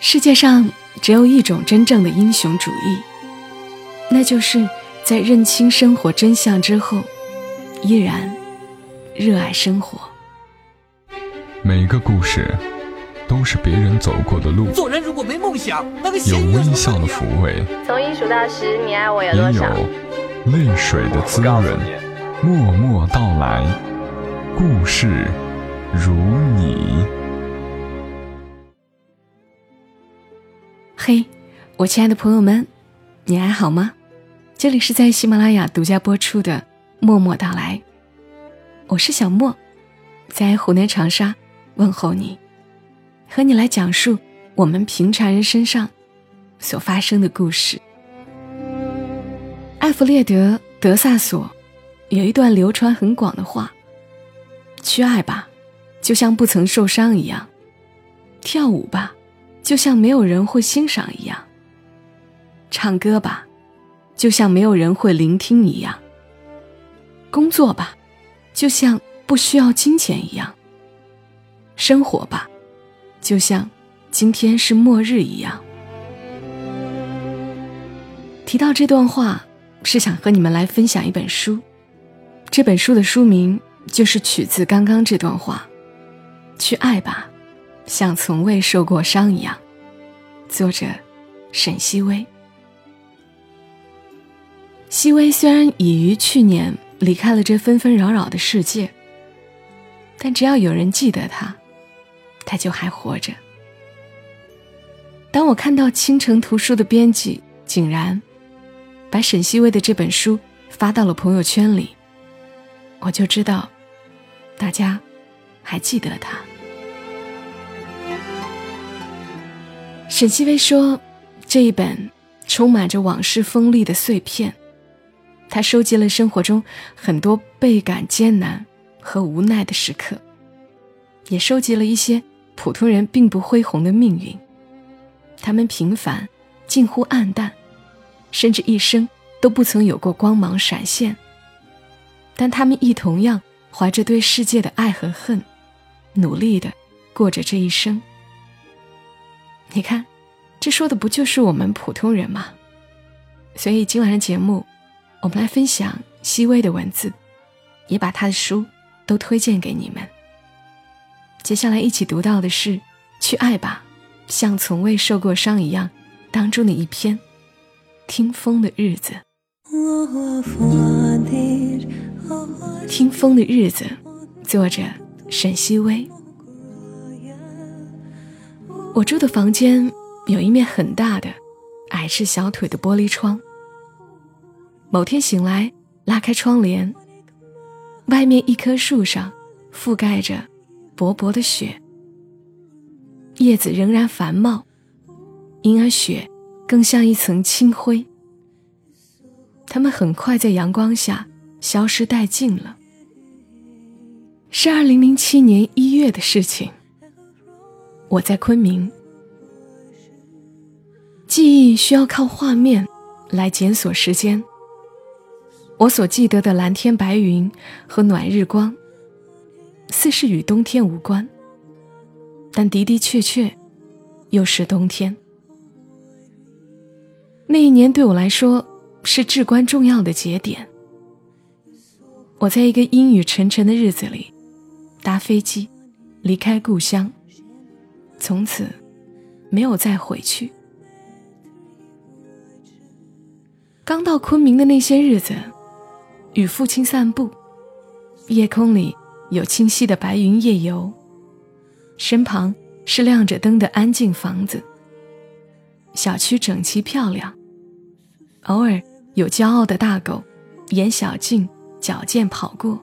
世界上只有一种真正的英雄主义，那就是在认清生活真相之后，依然热爱生活。每个故事都是别人走过的路，做人如果没梦想，那个有微笑的抚慰，从一数到十，你爱我有多也少？有泪水的滋润。默默到来，故事如你。嘿，我亲爱的朋友们，你还好吗？这里是在喜马拉雅独家播出的《默默到来》，我是小莫，在湖南长沙问候你，和你来讲述我们平常人身上所发生的故事。艾弗列德·德萨索。有一段流传很广的话：“去爱吧，就像不曾受伤一样；跳舞吧，就像没有人会欣赏一样；唱歌吧，就像没有人会聆听一样；工作吧，就像不需要金钱一样；生活吧，就像今天是末日一样。”提到这段话，是想和你们来分享一本书。这本书的书名就是取自刚刚这段话：“去爱吧，像从未受过伤一样。”作者沈西薇。西薇虽然已于去年离开了这纷纷扰扰的世界，但只要有人记得他，他就还活着。当我看到倾城图书的编辑竟然把沈西薇的这本书发到了朋友圈里。我就知道，大家还记得他。沈西薇说：“这一本充满着往事锋利的碎片，他收集了生活中很多倍感艰难和无奈的时刻，也收集了一些普通人并不恢宏的命运。他们平凡，近乎暗淡，甚至一生都不曾有过光芒闪现。”但他们亦同样怀着对世界的爱和恨，努力的过着这一生。你看，这说的不就是我们普通人吗？所以今晚的节目，我们来分享西薇的文字，也把他的书都推荐给你们。接下来一起读到的是《去爱吧，像从未受过伤一样》当中的一篇《听风的日子》。听风的日子，作者沈西薇。我住的房间有一面很大的、矮至小腿的玻璃窗。某天醒来，拉开窗帘，外面一棵树上覆盖着薄薄的雪，叶子仍然繁茂，因而雪更像一层青灰。它们很快在阳光下消失殆尽了。是二零零七年一月的事情。我在昆明，记忆需要靠画面来检索时间。我所记得的蓝天白云和暖日光，似是与冬天无关，但的的确确又是冬天。那一年对我来说是至关重要的节点。我在一个阴雨沉沉的日子里。搭飞机，离开故乡，从此没有再回去。刚到昆明的那些日子，与父亲散步，夜空里有清晰的白云夜游，身旁是亮着灯的安静房子。小区整齐漂亮，偶尔有骄傲的大狗沿小径矫健跑过。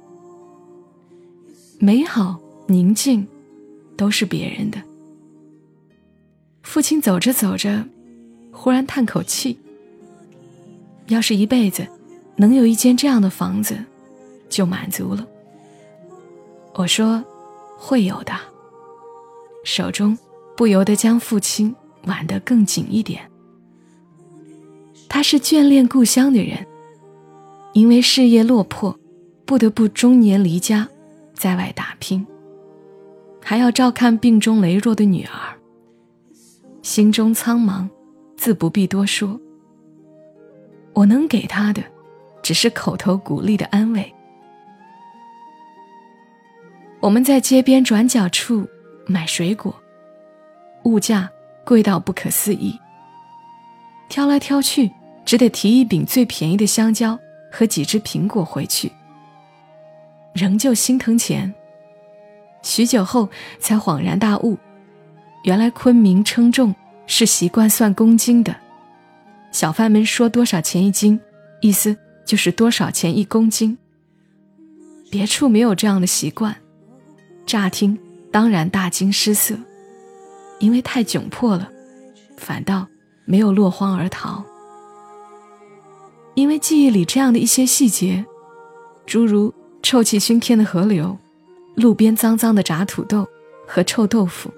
美好宁静，都是别人的。父亲走着走着，忽然叹口气：“要是一辈子能有一间这样的房子，就满足了。”我说：“会有的。”手中不由得将父亲挽得更紧一点。他是眷恋故乡的人，因为事业落魄，不得不中年离家。在外打拼，还要照看病中羸弱的女儿。心中苍茫，自不必多说。我能给他的，只是口头鼓励的安慰。我们在街边转角处买水果，物价贵到不可思议。挑来挑去，只得提一柄最便宜的香蕉和几只苹果回去，仍旧心疼钱。许久后才恍然大悟，原来昆明称重是习惯算公斤的。小贩们说多少钱一斤，意思就是多少钱一公斤。别处没有这样的习惯，乍听当然大惊失色，因为太窘迫了，反倒没有落荒而逃。因为记忆里这样的一些细节，诸如臭气熏天的河流，路边脏脏的炸土豆和臭豆腐，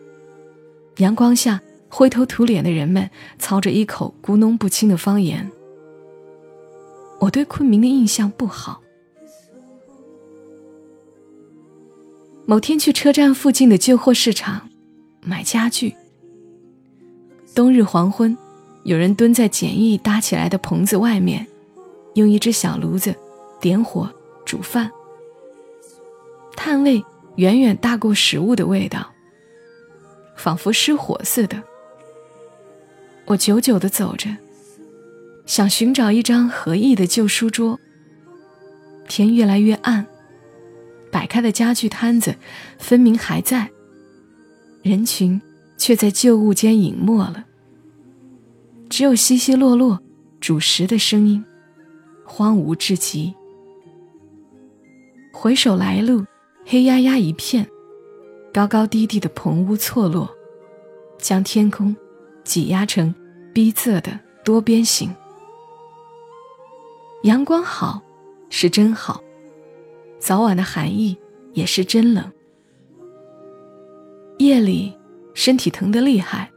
阳光下。灰头土脸的人们操着一口咕哝不清的方言，我对昆明的印象不好。某天去车站附近的旧货市场买家具，冬日黄昏，有人蹲在简易搭起来的棚子外面，用一只小炉子点火煮饭，炭味远远大过食物的味道，仿佛失火似的。我久久地走着，想寻找一张合意的旧书桌。天越来越暗，摆开的家具摊子分明还在，人群却在旧物间隐没了。只有稀稀落落煮食的声音，荒芜至极。回首来路，黑压压一片，高高低低的棚屋错落，将天空。挤压成逼仄的多边形。阳光好，是真好；早晚的寒意也是真冷。夜里身体疼得厉害，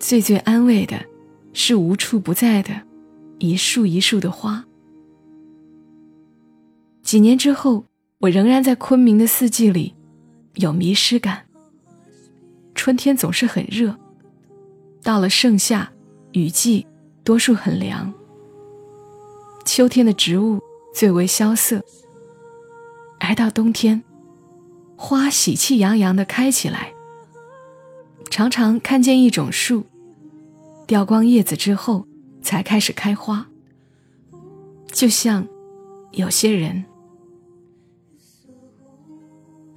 最最安慰的是无处不在的一树一树的花。几年之后，我仍然在昆明的四季里有迷失感。春天总是很热。到了盛夏，雨季多数很凉。秋天的植物最为萧瑟，而到冬天，花喜气洋洋地开起来。常常看见一种树，掉光叶子之后才开始开花。就像有些人，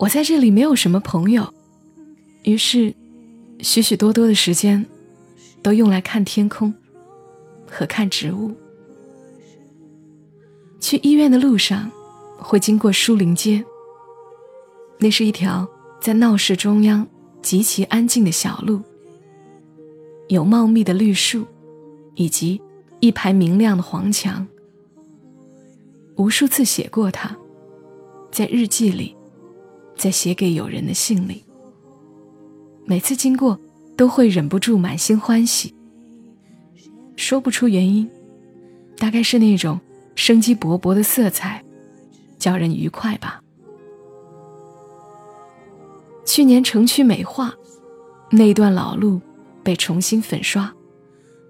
我在这里没有什么朋友，于是许许多多的时间。都用来看天空和看植物。去医院的路上，会经过书林街。那是一条在闹市中央极其安静的小路，有茂密的绿树，以及一排明亮的黄墙。无数次写过它，在日记里，在写给友人的信里。每次经过。都会忍不住满心欢喜，说不出原因，大概是那种生机勃勃的色彩，叫人愉快吧。去年城区美化，那段老路被重新粉刷，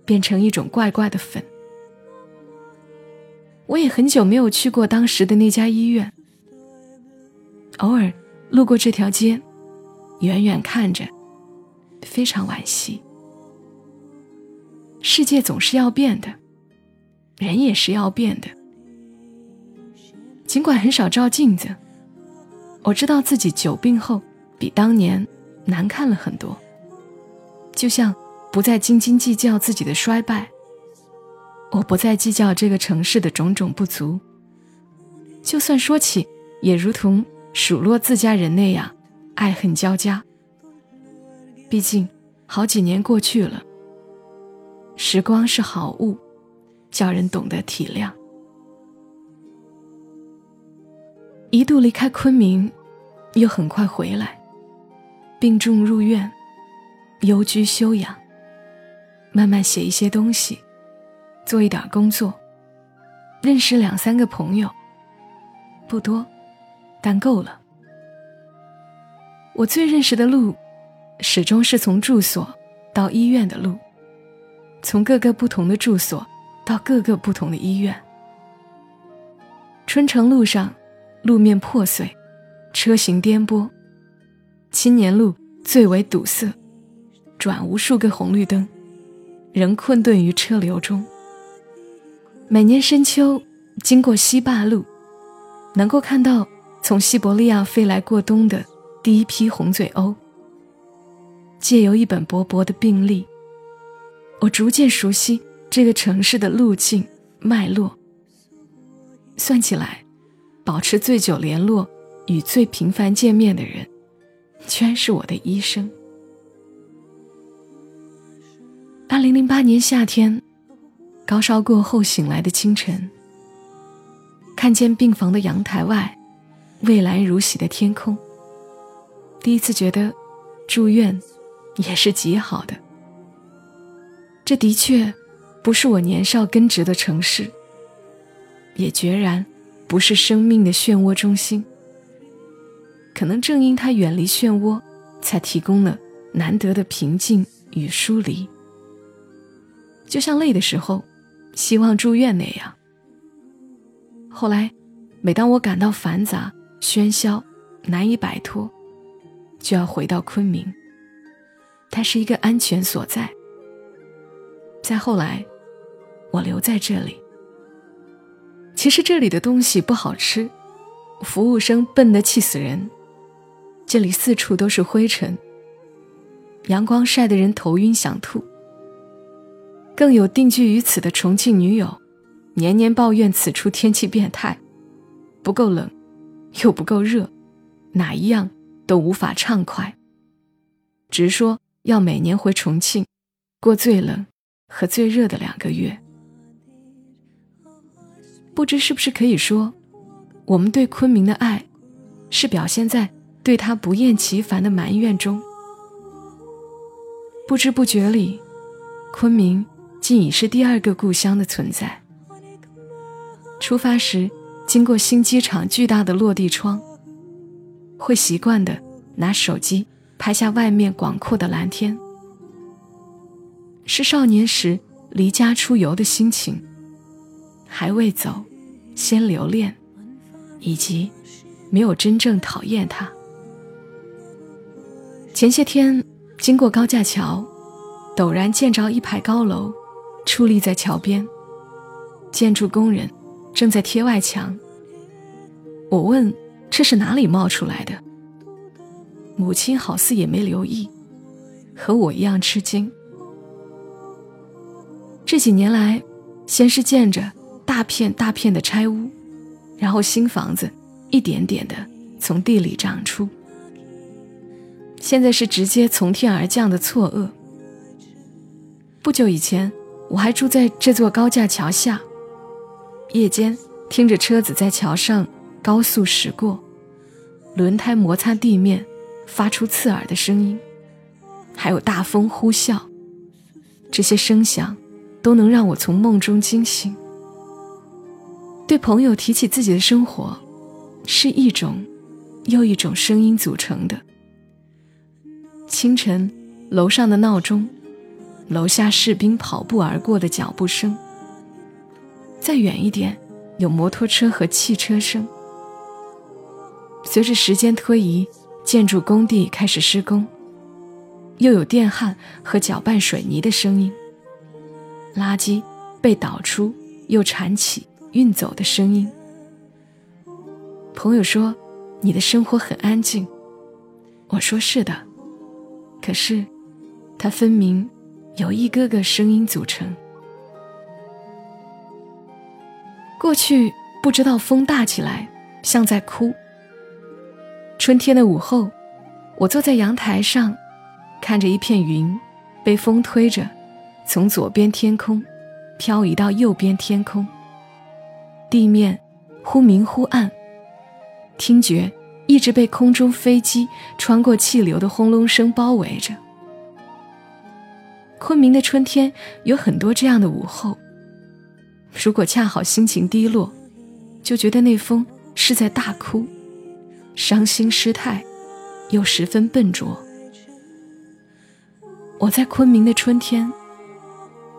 变成一种怪怪的粉。我也很久没有去过当时的那家医院，偶尔路过这条街，远远看着。非常惋惜，世界总是要变的，人也是要变的。尽管很少照镜子，我知道自己久病后比当年难看了很多。就像不再斤斤计较自己的衰败，我不再计较这个城市的种种不足。就算说起，也如同数落自家人那样，爱恨交加。毕竟，好几年过去了。时光是好物，叫人懂得体谅。一度离开昆明，又很快回来，病重入院，幽居休养。慢慢写一些东西，做一点工作，认识两三个朋友，不多，但够了。我最认识的路。始终是从住所到医院的路，从各个不同的住所到各个不同的医院。春城路上，路面破碎，车行颠簸；青年路最为堵塞，转无数个红绿灯，仍困顿于车流中。每年深秋，经过西坝路，能够看到从西伯利亚飞来过冬的第一批红嘴鸥。借由一本薄薄的病历，我逐渐熟悉这个城市的路径脉络。算起来，保持最久联络与最频繁见面的人，居然是我的医生。二零零八年夏天，高烧过后醒来的清晨，看见病房的阳台外，蔚蓝如洗的天空，第一次觉得住院。也是极好的。这的确不是我年少根植的城市，也决然不是生命的漩涡中心。可能正因它远离漩涡，才提供了难得的平静与疏离。就像累的时候，希望住院那样。后来，每当我感到繁杂、喧嚣、难以摆脱，就要回到昆明。它是一个安全所在。再后来，我留在这里。其实这里的东西不好吃，服务生笨得气死人，这里四处都是灰尘，阳光晒得人头晕想吐。更有定居于此的重庆女友，年年抱怨此处天气变态，不够冷，又不够热，哪一样都无法畅快，直说。要每年回重庆，过最冷和最热的两个月。不知是不是可以说，我们对昆明的爱，是表现在对他不厌其烦的埋怨中。不知不觉里，昆明竟已是第二个故乡的存在。出发时经过新机场巨大的落地窗，会习惯的拿手机。拍下外面广阔的蓝天，是少年时离家出游的心情，还未走，先留恋，以及没有真正讨厌它。前些天经过高架桥，陡然见着一排高楼矗立在桥边，建筑工人正在贴外墙。我问：“这是哪里冒出来的？”母亲好似也没留意，和我一样吃惊。这几年来，先是见着大片大片的拆屋，然后新房子一点点的从地里长出，现在是直接从天而降的错愕。不久以前，我还住在这座高架桥下，夜间听着车子在桥上高速驶过，轮胎摩擦地面。发出刺耳的声音，还有大风呼啸，这些声响都能让我从梦中惊醒。对朋友提起自己的生活，是一种又一种声音组成的。清晨，楼上的闹钟，楼下士兵跑步而过的脚步声，再远一点，有摩托车和汽车声。随着时间推移。建筑工地开始施工，又有电焊和搅拌水泥的声音。垃圾被倒出又铲起运走的声音。朋友说：“你的生活很安静。”我说：“是的。”可是，它分明由一个个声音组成。过去不知道风大起来像在哭。春天的午后，我坐在阳台上，看着一片云被风推着，从左边天空漂移到右边天空。地面忽明忽暗，听觉一直被空中飞机穿过气流的轰隆声包围着。昆明的春天有很多这样的午后。如果恰好心情低落，就觉得那风是在大哭。伤心失态，又十分笨拙。我在昆明的春天，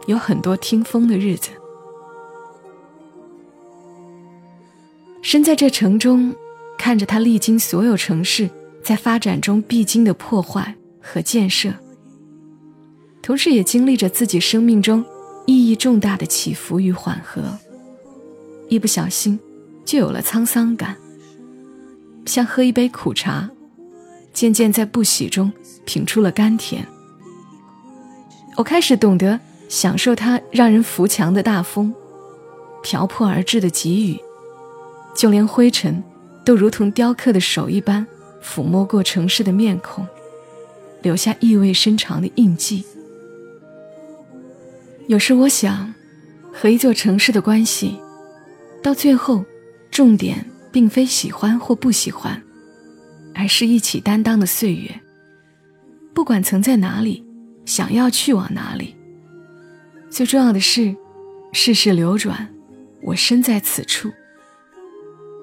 有很多听风的日子。身在这城中，看着它历经所有城市在发展中必经的破坏和建设，同时也经历着自己生命中意义重大的起伏与缓和，一不小心就有了沧桑感，像喝一杯苦茶，渐渐在不喜中品出了甘甜。我开始懂得享受它让人扶墙的大风，瓢泼而至的急雨，就连灰尘，都如同雕刻的手一般抚摸过城市的面孔，留下意味深长的印记。有时我想，和一座城市的关系，到最后，重点并非喜欢或不喜欢，而是一起担当的岁月。不管曾在哪里。想要去往哪里？最重要的是，世事流转，我身在此处。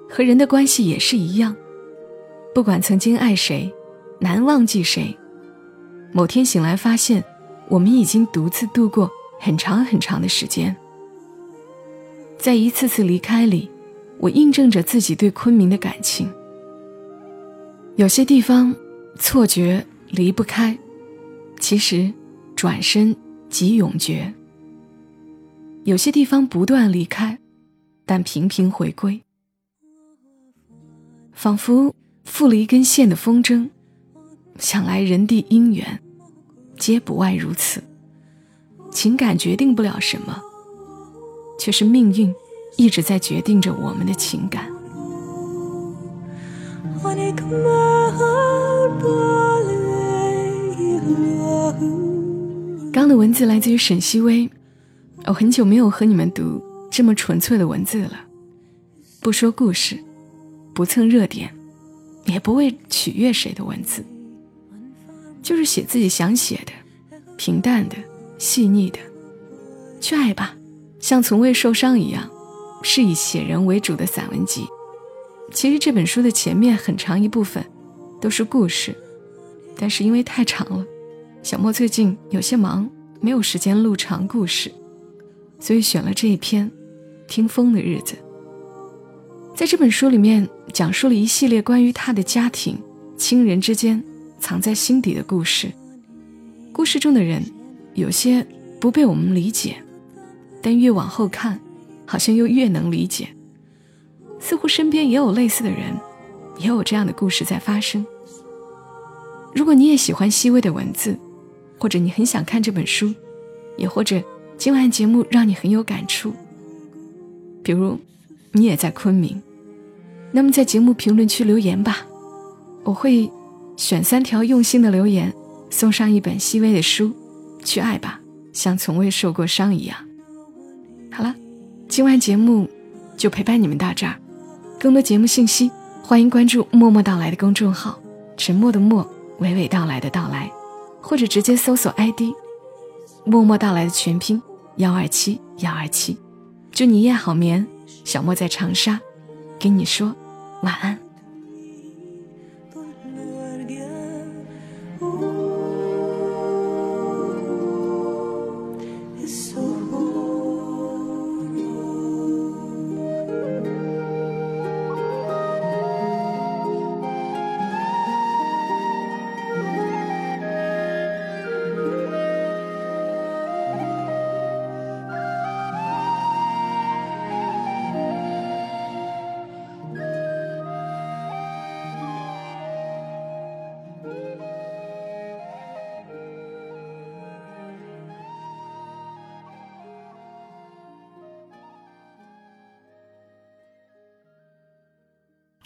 和人的关系也是一样，不管曾经爱谁，难忘记谁，某天醒来发现，我们已经独自度过很长很长的时间。在一次次离开里，我印证着自己对昆明的感情。有些地方，错觉离不开。其实，转身即永诀。有些地方不断离开，但频频回归，仿佛复了一根线的风筝。想来人地因缘，皆不外如此。情感决定不了什么，却是命运一直在决定着我们的情感。刚的文字来自于沈西薇，我很久没有和你们读这么纯粹的文字了。不说故事，不蹭热点，也不为取悦谁的文字，就是写自己想写的，平淡的、细腻的，去爱吧，像从未受伤一样，是以写人为主的散文集。其实这本书的前面很长一部分都是故事，但是因为太长了。小莫最近有些忙，没有时间录长故事，所以选了这一篇《听风的日子》。在这本书里面，讲述了一系列关于他的家庭、亲人之间藏在心底的故事。故事中的人，有些不被我们理解，但越往后看，好像又越能理解。似乎身边也有类似的人，也有这样的故事在发生。如果你也喜欢细微的文字，或者你很想看这本书，也或者今晚节目让你很有感触，比如你也在昆明，那么在节目评论区留言吧，我会选三条用心的留言，送上一本细微的书，去爱吧，像从未受过伤一样。好了，今晚节目就陪伴你们到这儿，更多节目信息欢迎关注“默默到来”的公众号，沉默的默，娓娓道来的到来。或者直接搜索 ID“ 默默到来”的全拼幺二七幺二七，祝你夜好眠。小莫在长沙，跟你说晚安。